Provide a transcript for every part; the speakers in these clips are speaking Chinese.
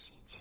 心情。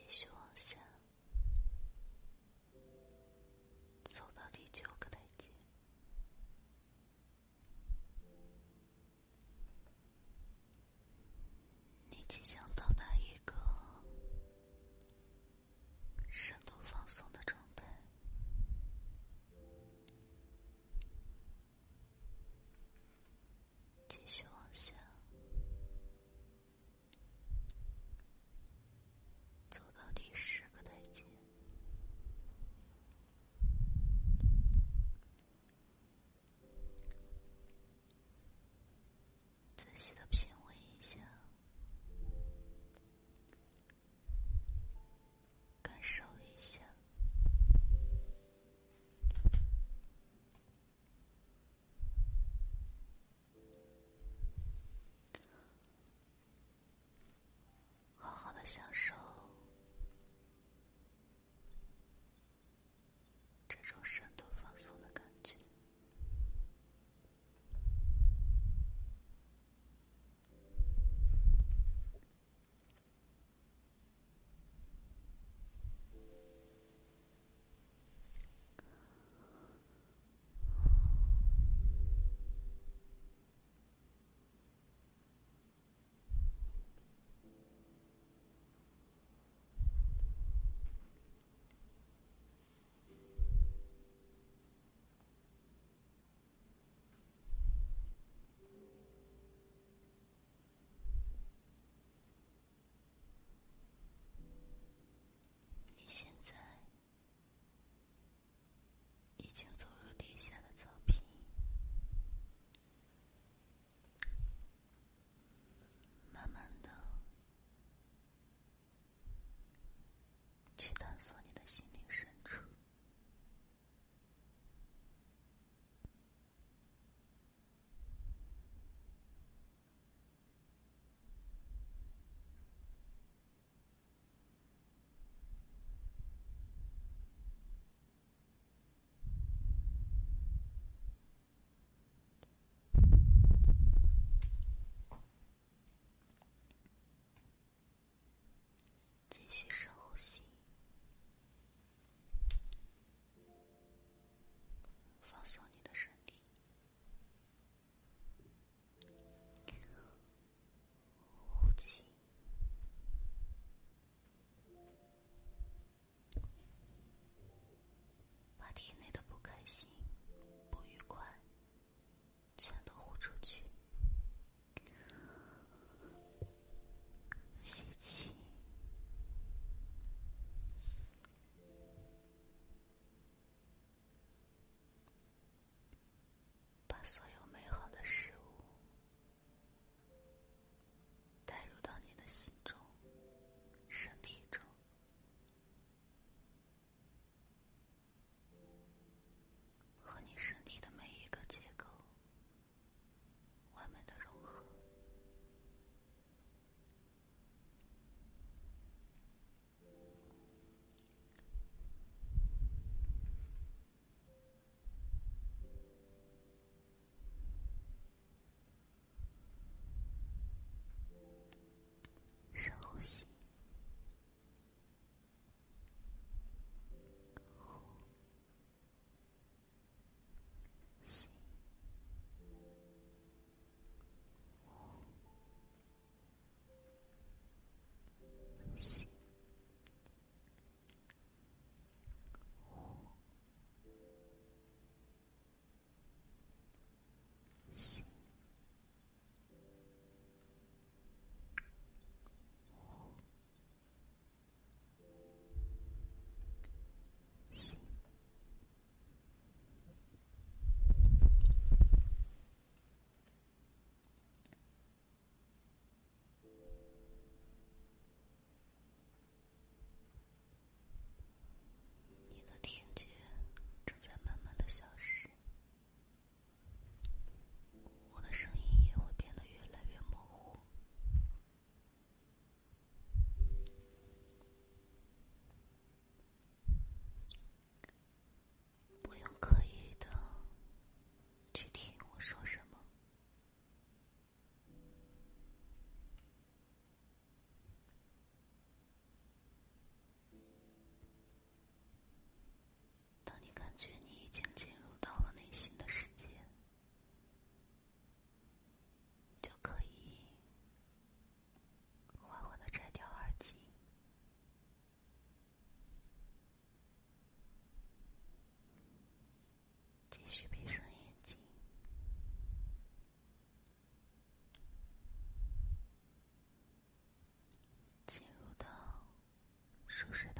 petits jours. 享受这种生牺牲是不是？